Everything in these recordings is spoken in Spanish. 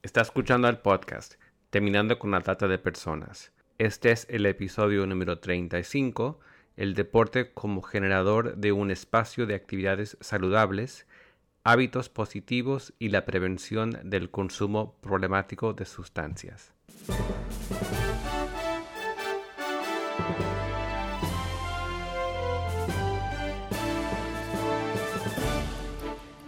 Está escuchando el podcast Terminando con la Trata de Personas. Este es el episodio número 35, el deporte como generador de un espacio de actividades saludables, hábitos positivos y la prevención del consumo problemático de sustancias.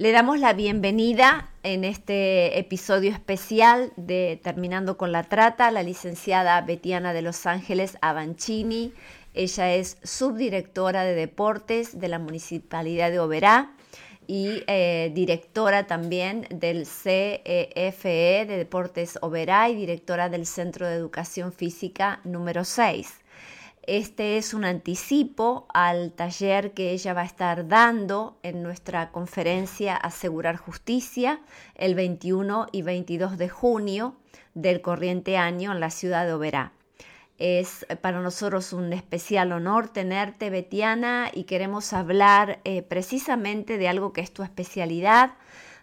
Le damos la bienvenida en este episodio especial de Terminando con la Trata la licenciada Betiana de Los Ángeles Avancini. Ella es subdirectora de deportes de la Municipalidad de Oberá y eh, directora también del CEFE e de Deportes Oberá y directora del Centro de Educación Física número 6. Este es un anticipo al taller que ella va a estar dando en nuestra conferencia Asegurar Justicia el 21 y 22 de junio del corriente año en la ciudad de Oberá. Es para nosotros un especial honor tenerte, Betiana, y queremos hablar eh, precisamente de algo que es tu especialidad,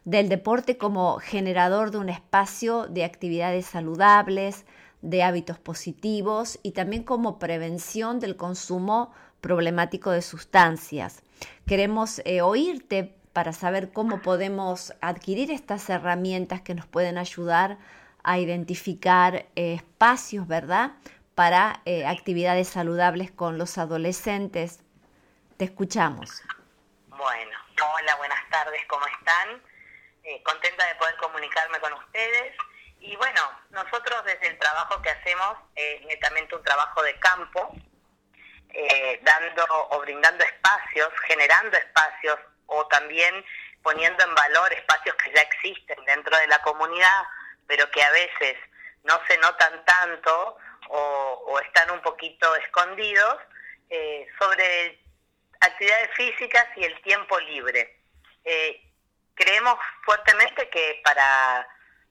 del deporte como generador de un espacio de actividades saludables, de hábitos positivos y también como prevención del consumo problemático de sustancias. Queremos eh, oírte para saber cómo podemos adquirir estas herramientas que nos pueden ayudar a identificar eh, espacios, ¿verdad? Para eh, actividades saludables con los adolescentes. Te escuchamos. Bueno, hola, buenas tardes, ¿cómo están? contenta de poder comunicarme con ustedes y bueno, nosotros desde el trabajo que hacemos, es netamente un trabajo de campo, eh, dando o brindando espacios, generando espacios o también poniendo en valor espacios que ya existen dentro de la comunidad, pero que a veces no se notan tanto o, están un poquito escondidos, eh, sobre actividades físicas y el tiempo libre. Eh, creemos fuertemente que para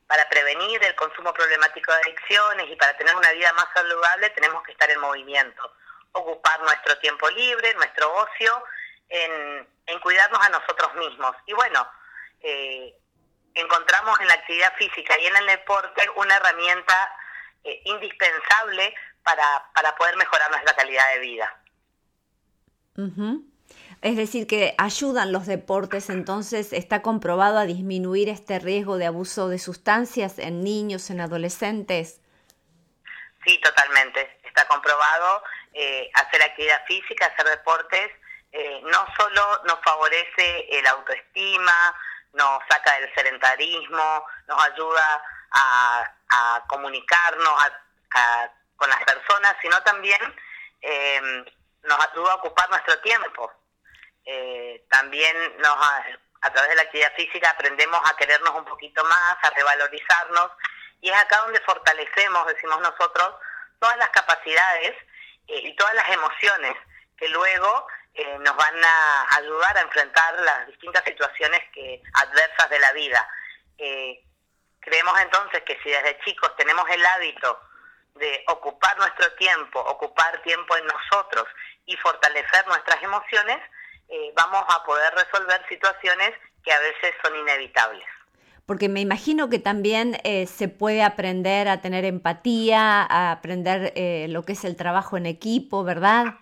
para prevenir el consumo problemático de adicciones y para tener una vida más saludable tenemos que estar en movimiento, ocupar nuestro tiempo libre, nuestro ocio, en, cuidarnos a nosotros mismos. Y bueno, eh, encontramos en la actividad física y en el deporte una herramienta eh, indispensable para, para poder mejorar nuestra calidad de vida. Es decir, que ayudan los deportes, entonces está comprobado a disminuir este riesgo de abuso de sustancias en niños, en adolescentes. Sí, totalmente. Está comprobado eh, hacer actividad física, hacer deportes, eh, no solo nos favorece el autoestima, nos saca del sedentarismo, nos ayuda a, comunicarnos con las personas, sino también eh, nos ayuda a ocupar nuestro tiempo. Eh, también nos, a, través de la actividad física aprendemos a querernos un poquito más, a revalorizarnos, y es acá donde fortalecemos, decimos nosotros, todas las capacidades eh, y todas las emociones que luego eh, nos van a ayudar a enfrentar las distintas situaciones que adversas de la vida. creemos entonces que si desde chicos tenemos el hábito de ocupar nuestro tiempo, ocupar tiempo en nosotros y fortalecer nuestras emociones, eh, vamos a poder resolver situaciones que a veces son inevitables. Porque me imagino que también eh, se puede aprender a tener empatía, a aprender eh, lo que es el trabajo en equipo, ¿verdad?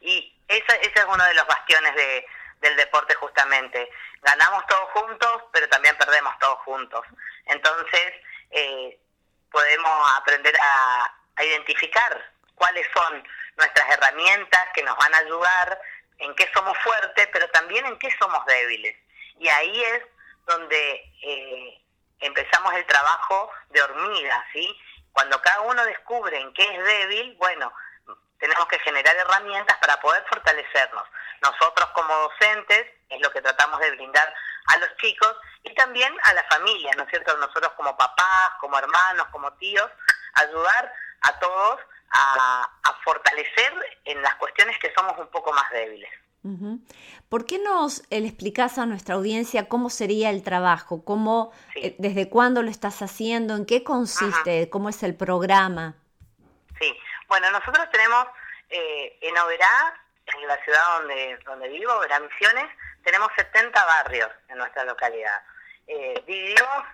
Y ese, es uno de los bastiones de, del deporte justamente. Ganamos todos juntos, pero también perdemos todos juntos. Entonces, podemos aprender a, a identificar cuáles son nuestras herramientas que nos van a ayudar en qué somos fuertes, pero también en qué somos débiles. Y ahí es donde eh, empezamos el trabajo de hormiga, ¿sí? Cuando cada uno descubre en qué es débil, bueno, tenemos que generar herramientas para poder fortalecernos. Nosotros como docentes es lo que tratamos de brindar a los chicos y también a la familia, ¿no es cierto? Nosotros como papás, como hermanos, como tíos, ayudar a todos a, fortalecer en las cuestiones que somos un poco más débiles. ¿Por qué nos le explicas a nuestra audiencia cómo sería el trabajo? ¿Cómo, eh, ¿Desde cuándo lo estás haciendo? ¿En qué consiste? ¿Cómo es el programa? Sí, bueno, nosotros tenemos eh, en Oberá, en la ciudad donde, donde vivo, Oberá Misiones, tenemos 70 barrios en nuestra localidad. Eh, dividimos,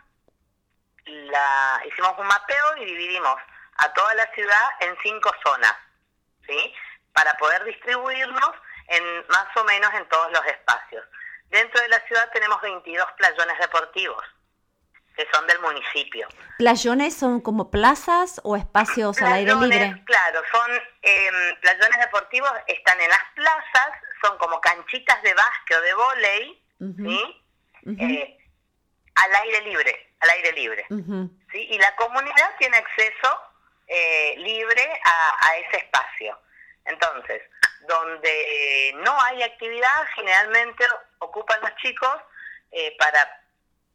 la, hicimos un mapeo y dividimos a toda la ciudad en cinco zonas, ¿sí? Para poder distribuirnos en más o menos en todos los espacios. Dentro de la ciudad tenemos 22 playones deportivos que son del municipio. ¿Playones son como plazas o espacios al aire libre? Claro, son eh, playones deportivos, están en las plazas, son como canchitas de básquet o de volei, ¿sí? Eh, al aire libre, al aire libre. ¿sí? Y la comunidad tiene acceso eh, libre a, a ese espacio. Entonces, donde no hay actividad, generalmente ocupan los chicos eh, para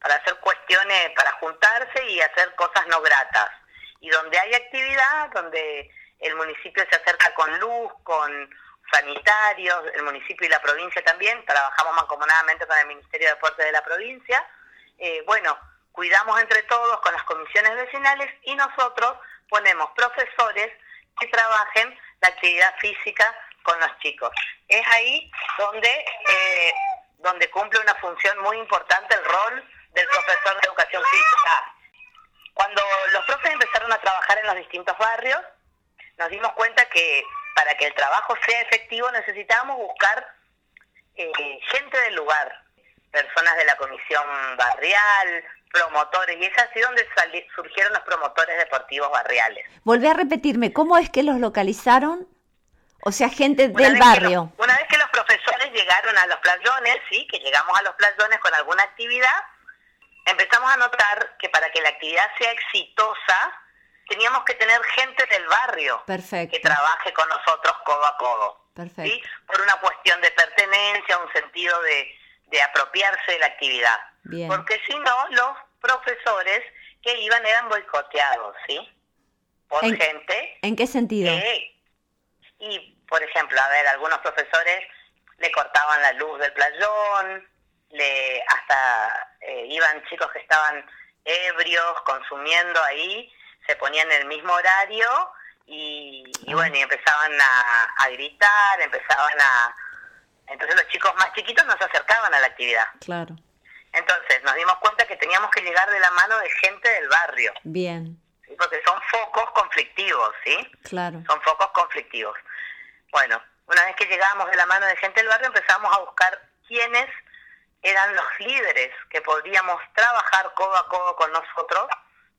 para hacer cuestiones, para juntarse y hacer cosas no gratas. Y donde hay actividad, donde el municipio se acerca con luz, con sanitarios, el municipio y la provincia también, trabajamos mancomunadamente con el Ministerio de Deportes de la provincia, eh, bueno, cuidamos entre todos con las comisiones vecinales y nosotros ponemos profesores que trabajen la actividad física con los chicos. Es ahí donde, eh, donde cumple una función muy importante el rol del profesor de educación física. Cuando los profes empezaron a trabajar en los distintos barrios, nos dimos cuenta que para que el trabajo sea efectivo necesitábamos buscar eh, gente del lugar, personas de la comisión barrial, promotores, y es así donde surgieron los promotores deportivos barriales. Volví a repetirme, ¿cómo es que los localizaron? O sea, gente del barrio. una vez que los profesores llegaron a los playones, sí, que llegamos a los playones con alguna actividad, empezamos a notar que para que la actividad sea exitosa, teníamos que tener gente del barrio que trabaje con nosotros codo a codo. ¿sí? Por una cuestión de pertenencia, un sentido de, apropiarse de la actividad. Porque si no, los profesores que iban eran boicoteados, ¿sí? Por gente. ¿En qué sentido? y, por ejemplo, a ver, algunos profesores le cortaban la luz del playón, le hasta eh, iban chicos que estaban ebrios, consumiendo ahí, se ponían en el mismo horario y, ah. bueno, y empezaban a, gritar, empezaban a... Entonces los chicos más chiquitos no se acercaban a la actividad. Claro. Entonces nos dimos cuenta que teníamos que llegar de la mano de gente del barrio. Bien. Porque son focos conflictivos, ¿sí? Claro. Son focos conflictivos. Bueno, una vez que llegábamos de la mano de gente del barrio empezamos a buscar quiénes eran los líderes que podríamos trabajar codo a codo con nosotros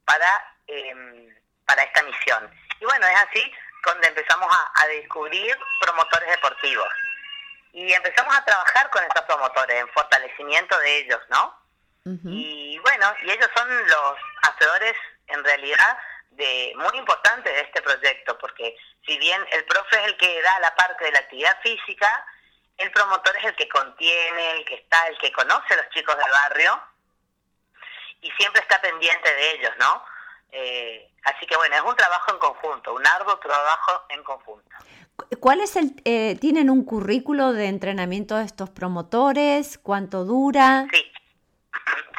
para, em, para esta misión. Y bueno, es así donde empezamos a, descubrir promotores deportivos. Y empezamos a trabajar con estos promotores en fortalecimiento de ellos, ¿no? Y bueno, y ellos son los hacedores en realidad de muy importantes de este proyecto, porque si bien el profe es el que da la parte de la actividad física, el promotor es el que contiene, el que está, el que conoce a los chicos del barrio y siempre está pendiente de ellos, ¿no? Eh, así que bueno, es un trabajo en conjunto, un arduo trabajo en conjunto. ¿Cuál es el, eh, tienen un currículo de entrenamiento de estos promotores? ¿Cuánto dura? Sí,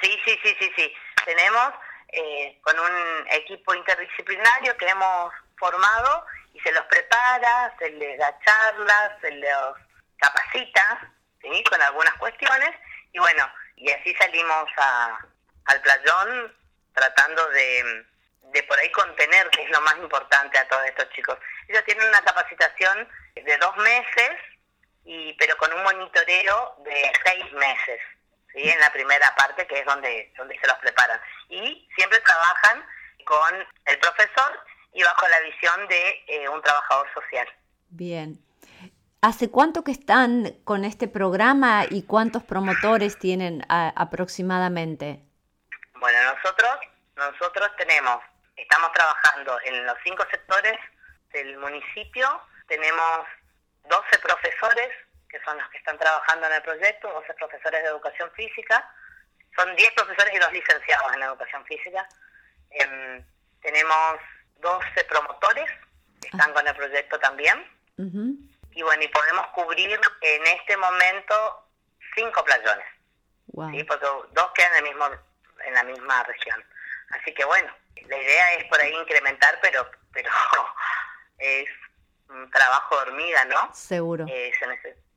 sí, sí, sí, sí, sí. Tenemos eh, con un equipo interdisciplinario que hemos formado y se los prepara, se les da charlas, se los capacita ¿sí? con algunas cuestiones y bueno, y así salimos a, al playón tratando de, de por ahí contener, que es lo más importante a todos estos chicos. Ellos tienen una capacitación de dos meses, y pero con un monitoreo de seis meses, ¿sí? en la primera parte, que es donde, donde se los preparan. Y siempre trabajan con el profesor y bajo la visión de eh, un trabajador social. Bien. ¿Hace cuánto que están con este programa y cuántos promotores tienen aproximadamente? Bueno, nosotros, nosotros tenemos, estamos trabajando en los cinco sectores del municipio, tenemos 12 profesores que son los que están trabajando en el proyecto, 12 profesores de educación física, son 10 profesores y dos licenciados en educación física. Em, tenemos 12 promotores que están ah. con el proyecto también. Y bueno, y podemos cubrir en este momento cinco playones. ¿sí? Porque dos quedan en, el mismo, en la misma región. Así que bueno, la idea es por ahí incrementar, pero, pero es un trabajo de hormiga, ¿no? Seguro. Eh,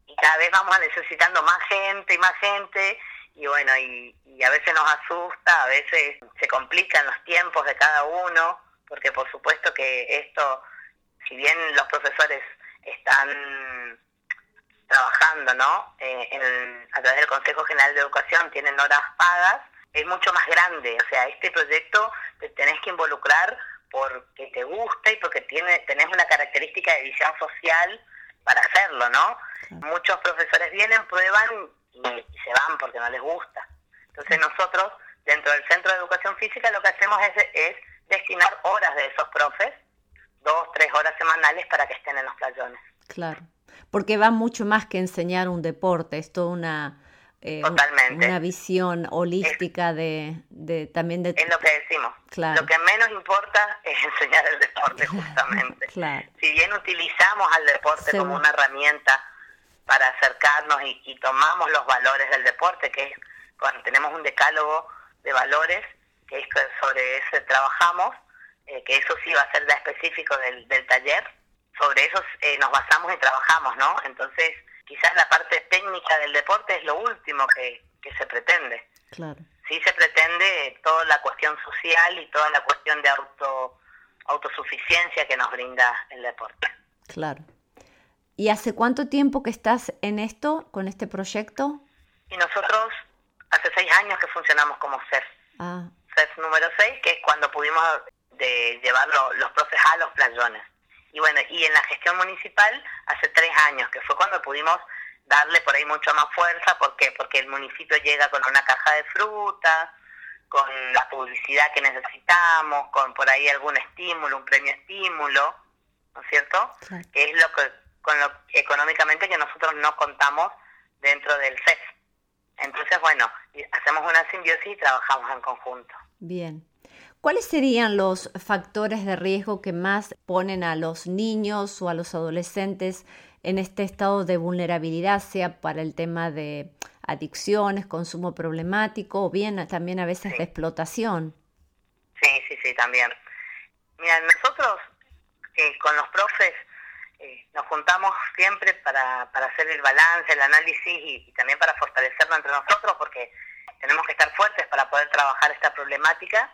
y cada vez vamos necesitando más gente y más gente y bueno, y, a veces nos asusta, a veces se complican los tiempos de cada uno, porque por supuesto que esto, si bien los profesores están trabajando, ¿no? Eh, a través del Consejo General de Educación tienen horas pagas, es mucho más grande, o sea, este proyecto te tenés que involucrar porque te gusta y porque tiene, tenés una característica de visión social para hacerlo, ¿no? Muchos profesores vienen, prueban y, se van porque no les gusta. Entonces nosotros, dentro del Centro de Educación Física, lo que hacemos es, destinar horas de esos profes, dos, tres horas semanales para que estén en los playones. Claro, porque va mucho más que enseñar un deporte, es toda una... Eh, Totalmente. una visión holística de, de, también de... Es lo que decimos. Claro. Lo que menos importa es enseñar el deporte, justamente. claro. Si bien utilizamos al deporte como una herramienta para acercarnos y, tomamos los valores del deporte, que es cuando tenemos un decálogo de valores, que es sobre ese trabajamos, eh, que eso sí va a ser ya específico del, taller, sobre eso eh, nos basamos y trabajamos, ¿no? Entonces, quizás la parte técnica del deporte es lo último que, que se pretende. Claro. Sí se pretende toda la cuestión social y toda la cuestión de auto autosuficiencia que nos brinda el deporte. Claro. ¿Y hace cuánto tiempo que estás en esto, con este proyecto? Y nosotros hace seis años que funcionamos como CEF. Ah. CEF número seis, que es cuando pudimos de llevar los profes a los playones. Y bueno, y en la gestión municipal hace tres años, que fue cuando pudimos darle por ahí mucho más fuerza. ¿Por qué? Porque el municipio llega con una caja de fruta, con la publicidad que necesitamos, con por ahí algún estímulo, un premio estímulo, ¿no es cierto? Que es lo que con lo económicamente que nosotros no contamos dentro del CEF. Entonces, bueno, hacemos una simbiosis y trabajamos en conjunto. Bien. ¿Cuáles serían los factores de riesgo que más ponen a los niños o a los adolescentes en este estado de vulnerabilidad, sea para el tema de adicciones, consumo problemático o bien también a veces de explotación? Sí, sí, sí, también. Mira, nosotros eh, con los profes eh, nos juntamos siempre para, para hacer el balance, el análisis y, también para fortalecerlo entre nosotros porque tenemos que estar fuertes para poder trabajar esta problemática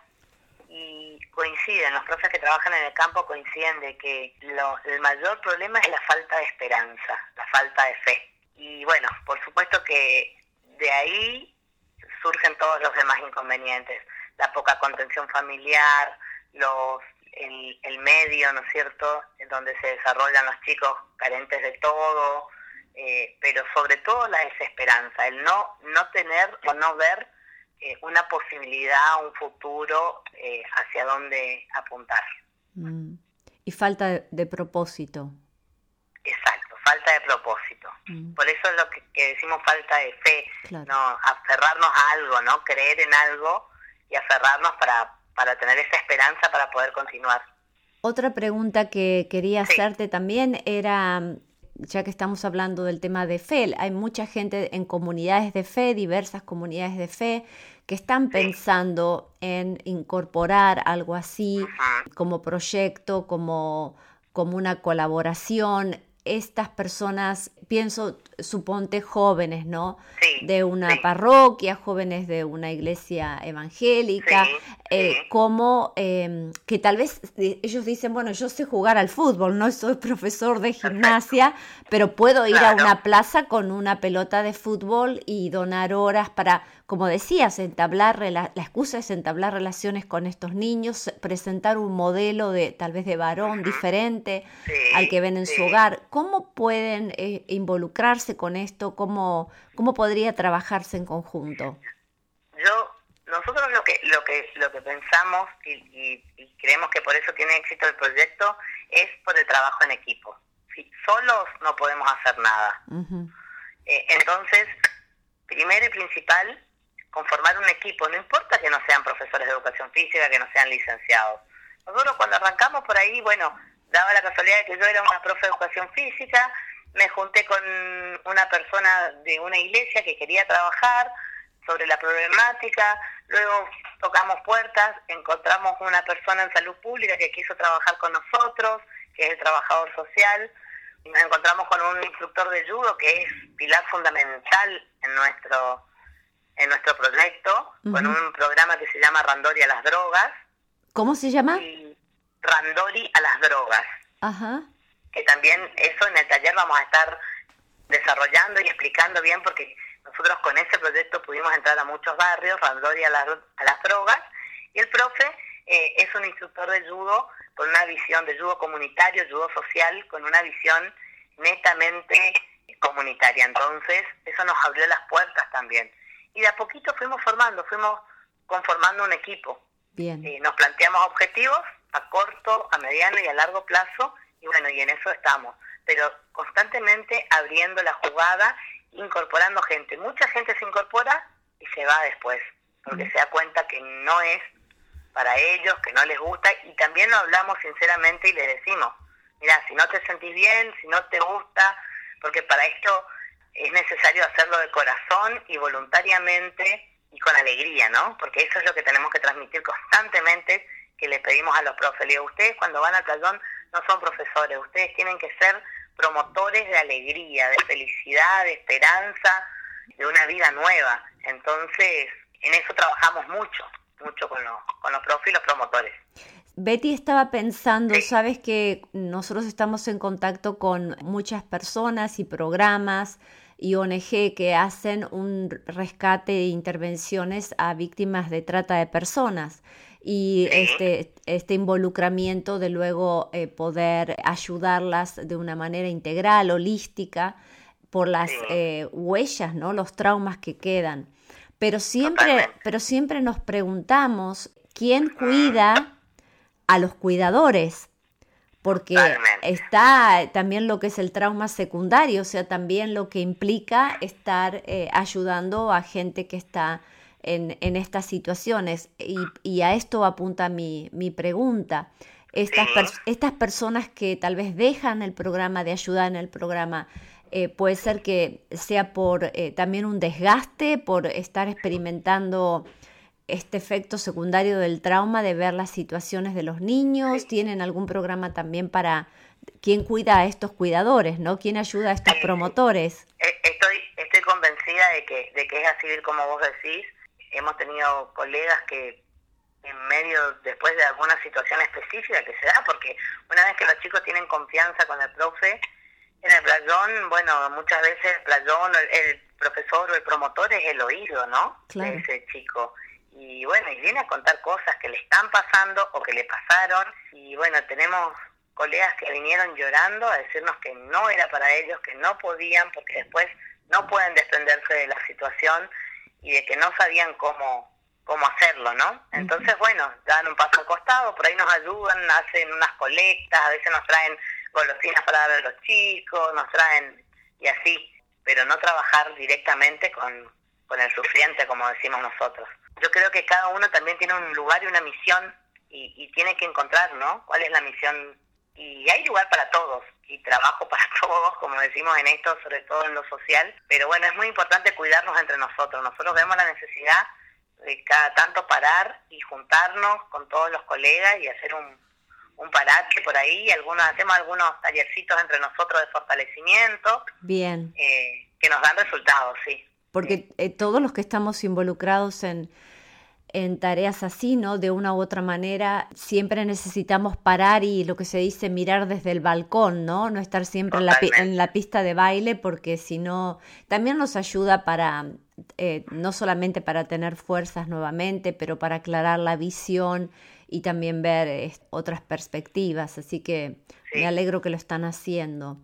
y coinciden, los profes que trabajan en el campo coinciden de que lo, el mayor problema es la falta de esperanza, la falta de fe. Y bueno, por supuesto que de ahí surgen todos los demás inconvenientes, la poca contención familiar, los el, el medio, ¿no es cierto?, en donde se desarrollan los chicos carentes de todo, eh, pero sobre todo la desesperanza, el no, no tener o no ver eh, una posibilidad, un futuro eh, hacia dónde apuntar. Mm. Y falta de, propósito. Exacto, falta de propósito. Mm. Por eso es lo que, decimos falta de fe, no aferrarnos a algo, no creer en algo y aferrarnos para para tener esa esperanza para poder continuar. Otra pregunta que quería hacerte también era, ya que estamos hablando del tema de fe, hay mucha gente en comunidades de fe, diversas comunidades de fe, que están pensando en incorporar algo así como proyecto, como, como una colaboración estas personas, pienso, suponte jóvenes, ¿no? de una parroquia, jóvenes de una iglesia evangélica, eh, como em, que tal vez ellos dicen, bueno, yo sé jugar al fútbol, no soy profesor de gimnasia, pero puedo ir a una plaza con una pelota de fútbol y donar horas para como decías, entablar la, excusa es entablar relaciones con estos niños, presentar un modelo de tal vez de varón diferente al que ven en su hogar. ¿Cómo pueden eh, involucrarse con esto? ¿Cómo, ¿Cómo podría trabajarse en conjunto? Yo, nosotros lo que lo que lo que pensamos y, creemos que por eso tiene éxito el proyecto es por el trabajo en equipo. Si solos no podemos hacer nada. Eh, entonces, primero y principal conformar un equipo, no importa que no sean profesores de educación física, que no sean licenciados, Nosotros cuando arrancamos por ahí, bueno, daba la casualidad de que yo era una profe de educación física, me junté con una persona de una iglesia que quería trabajar sobre la problemática, luego tocamos puertas, encontramos una persona en salud pública que quiso trabajar con nosotros, que es el trabajador social, nos encontramos con un instructor de judo que es pilar fundamental en nuestro en nuestro proyecto, con un programa que se llama Randori a las drogas. ¿Cómo se llama? Randori a las drogas. Ajá. Que también eso en el taller vamos a estar desarrollando y explicando bien porque nosotros con ese proyecto pudimos entrar a muchos barrios, Randori a las, a las drogas, y el profe eh, es un instructor de judo con una visión de judo comunitario, judo social, con una visión netamente comunitaria. Entonces, eso nos abrió las puertas también. Y de a poquito fuimos formando, fuimos conformando un equipo. Bien. Y nos planteamos objetivos a corto, a mediano y a largo plazo, y bueno, y en eso estamos. Pero constantemente abriendo la jugada, incorporando gente. Mucha gente se incorpora y se va después, porque se da cuenta que no es para ellos, que no les gusta, y también lo hablamos sinceramente y le decimos, mira, si no te sentís bien, si no te gusta, porque para esto es necesario hacerlo de corazón y voluntariamente y con alegría, ¿no? Porque eso es lo que tenemos que transmitir constantemente, que le pedimos a los profes. Le digo, ustedes cuando van al playón no son profesores, ustedes tienen que ser promotores de alegría, de felicidad, de esperanza, de una vida nueva. Entonces, en eso trabajamos mucho mucho con, los, con los profes y los promotores. Betty estaba pensando, sabes que nosotros estamos en contacto con muchas personas y programas y ONG que hacen un rescate e intervenciones a víctimas de trata de personas. Y este, este involucramiento de luego eh, poder ayudarlas de una manera integral, holística, por las eh, huellas, ¿no? los traumas que quedan. Pero siempre, pero siempre nos preguntamos quién cuida a los cuidadores, porque está también lo que es el trauma secundario, o sea, también lo que implica estar eh, ayudando a gente que está en, en estas situaciones. Y, y, a esto apunta mi, mi pregunta. Estas, estas personas que tal vez dejan el programa de ayuda en el programa, eh, puede ser que sea por eh, también un desgaste, por estar experimentando este efecto secundario del trauma de ver las situaciones de los niños. ¿Tienen algún programa también para quién cuida a estos cuidadores, no? ¿Quién ayuda a estos promotores? Eh, estoy, estoy convencida de que, de que es así como vos decís. Hemos tenido colegas que en medio, después de alguna situación específica que se da, porque una vez que los chicos tienen confianza con el profe, en el playón, bueno, muchas veces el playón, el, profesor o el promotor es el oído, ¿no? De ese chico. Y bueno, y viene a contar cosas que le están pasando o que le pasaron. Y bueno, tenemos colegas que vinieron llorando a decirnos que no era para ellos, que no podían, porque después no pueden desprenderse de la situación y de que no sabían cómo cómo hacerlo, ¿no? Entonces, bueno, dan un paso al costado, por ahí nos ayudan, hacen unas colectas, a veces nos traen golosinas para dar a los chicos, nos traen y así, pero no trabajar directamente con, con el sufriente, como decimos nosotros. Yo creo que cada uno también tiene un lugar y una misión y, y tiene que encontrar, ¿no? ¿Cuál es la misión? Y hay lugar para todos y trabajo para todos, como decimos en esto, sobre todo en lo social, pero bueno, es muy importante cuidarnos entre nosotros. Nosotros vemos la necesidad de cada tanto parar y juntarnos con todos los colegas y hacer un, un parate por ahí, algunos hacemos algunos tallercitos entre nosotros de fortalecimiento. Bien. Eh, que nos dan resultados, sí. Porque eh, todos los que estamos involucrados en, en tareas así, ¿no? De una u otra manera, siempre necesitamos parar y lo que se dice mirar desde el balcón, ¿no? No estar siempre en la, en la, pista de baile porque si no, también nos ayuda para, eh, no solamente para tener fuerzas nuevamente, pero para aclarar la visión y también ver otras perspectivas, así que me alegro que lo están haciendo.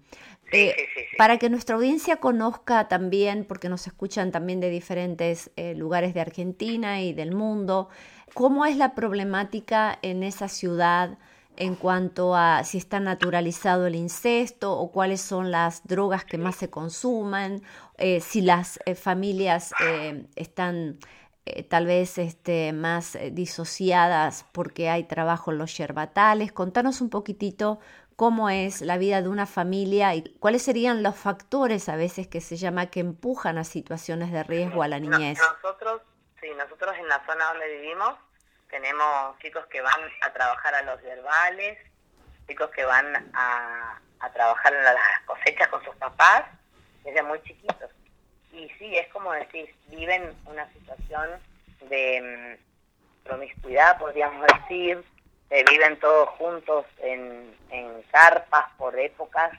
Eh, para que nuestra audiencia conozca también, porque nos escuchan también de diferentes eh, lugares de Argentina y del mundo, cómo es la problemática en esa ciudad en cuanto a si está naturalizado el incesto o cuáles son las drogas que más se consuman, eh, si las familias están eh, tal vez este, más eh, disociadas porque hay trabajo en los yerbatales. Contanos un poquitito cómo es la vida de una familia y cuáles serían los factores a veces que se llama que empujan a situaciones de riesgo a la niñez. nosotros, sí, nosotros en la zona donde vivimos tenemos chicos que van a trabajar a los verbales, chicos que van a, a trabajar en las cosechas con sus papás desde muy chiquitos. Y sí, es como decir, viven una situación de mm, promiscuidad, podríamos decir, eh, viven todos juntos en, en carpas por épocas,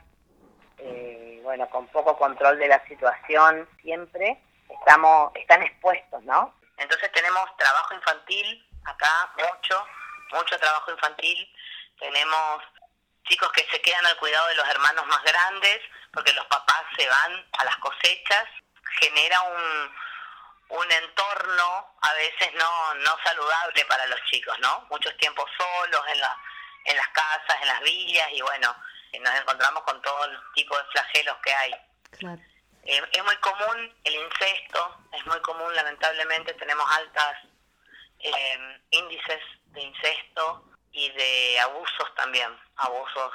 eh, bueno, con poco control de la situación siempre, estamos, están expuestos, ¿no? Entonces tenemos trabajo infantil acá, mucho, mucho trabajo infantil, tenemos chicos que se quedan al cuidado de los hermanos más grandes, porque los papás se van a las cosechas, genera un, un entorno a veces no, no saludable para los chicos, ¿no? Muchos tiempos solos en, la, en las casas, en las villas y bueno, nos encontramos con todo el tipo de flagelos que hay. Eh, es muy común el incesto, es muy común lamentablemente, tenemos altas eh, índices de incesto y de abusos también, abusos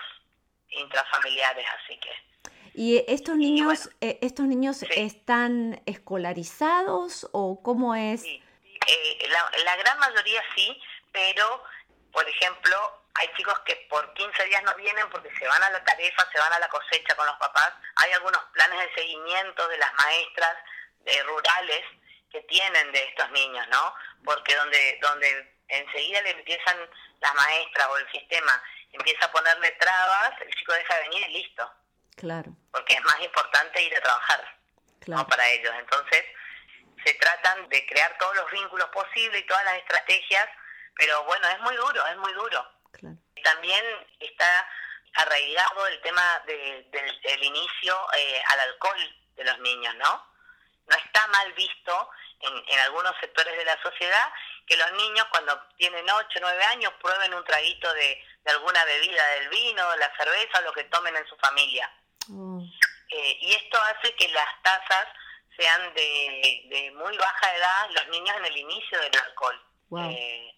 intrafamiliares, así que ¿Y estos niños, eh, estos niños están escolarizados o cómo es? Sí. Eh, la, gran mayoría sí, pero, por ejemplo, hay chicos que por 15 días no vienen porque se van a la tarefa, se van a la cosecha con los papás. Hay algunos planes de seguimiento de las maestras de rurales que tienen de estos niños, ¿no? Porque donde, donde enseguida le empiezan las maestras o el sistema empieza a ponerle trabas, el chico deja de venir y listo. Claro. Porque es más importante ir a trabajar claro. para ellos. Entonces, se tratan de crear todos los vínculos posibles y todas las estrategias, pero bueno, es muy duro, es muy duro. Claro. También está arraigado el tema del, inicio eh, al alcohol de los niños, ¿no? No está mal visto en, en algunos sectores de la sociedad que los niños cuando tienen 8 o 9 años prueben un traguito de, de alguna bebida, del vino, la cerveza, lo que tomen en su familia. Mm. Eh, y esto hace que las tasas sean de, muy baja edad, los niños en el inicio del alcohol. Eh,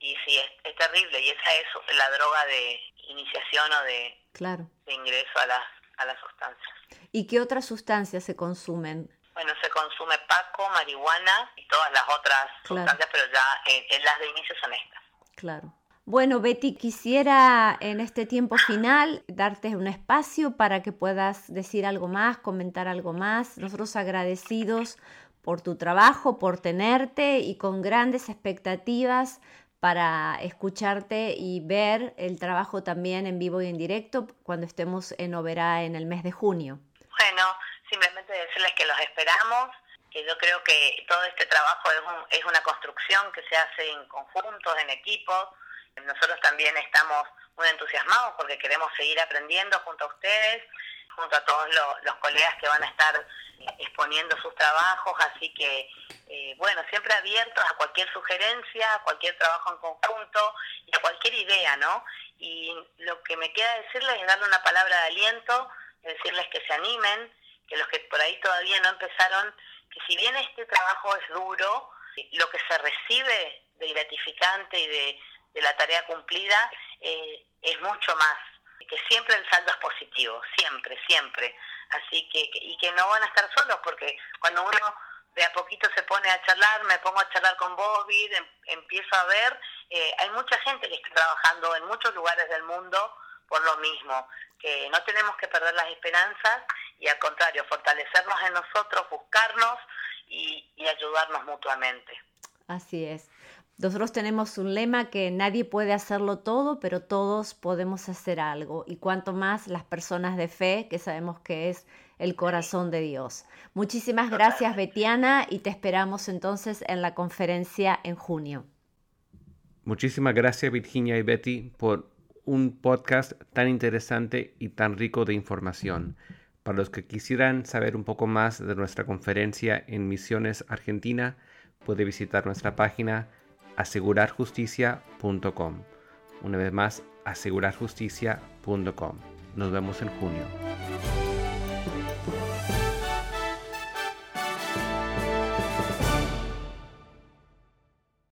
y sí, es, terrible, y esa es la droga de iniciación o de, claro. de ingreso a las, a las sustancias. ¿Y qué otras sustancias se consumen? Bueno, se consume paco, marihuana y todas las otras sustancias, pero ya en las de inicio son estas. Claro. Bueno, Betty, quisiera en este tiempo final darte un espacio para que puedas decir algo más, comentar algo más. Nosotros agradecidos por tu trabajo, por tenerte y con grandes expectativas para escucharte y ver el trabajo también en vivo y en directo cuando estemos en Oberá en el mes de junio. Bueno, simplemente decirles que los esperamos, que yo creo que todo este trabajo es, es una construcción que se hace en conjuntos, en equipos, nosotros también estamos muy entusiasmados porque queremos seguir aprendiendo junto a ustedes, junto a todos los, colegas que van a estar eh, exponiendo sus trabajos, así que, eh, bueno, siempre abiertos a cualquier sugerencia, a cualquier trabajo en conjunto y a cualquier idea, ¿no? Y lo que me queda decirles es darle una palabra de aliento, decirles que se animen, que los que por ahí todavía no empezaron, que si bien este trabajo es duro, lo que se recibe de gratificante y de de la tarea cumplida eh, es mucho más, que siempre el saldo es positivo, siempre, siempre. Así que, y que no van a estar solos, porque cuando uno de a poquito se pone a charlar, me pongo a charlar con Bobby, em, empiezo a ver, eh, hay mucha gente que está trabajando en muchos lugares del mundo por lo mismo, que no tenemos que perder las esperanzas y al contrario, fortalecernos en nosotros, buscarnos y ayudarnos mutuamente. Así es. Nosotros tenemos un lema que nadie puede hacerlo todo, pero todos podemos hacer algo. Y cuanto más las personas de fe, que sabemos que es el corazón de Dios. Muchísimas gracias, Betiana, y te esperamos entonces en la conferencia en junio. Muchísimas gracias, Virginia y Betty, por un podcast tan interesante y tan rico de información. Para los que quisieran saber un poco más de nuestra conferencia en Misiones Argentina, puede visitar nuestra página asegurarjusticia.com. Una vez más, asegurarjusticia.com. Nos vemos en junio.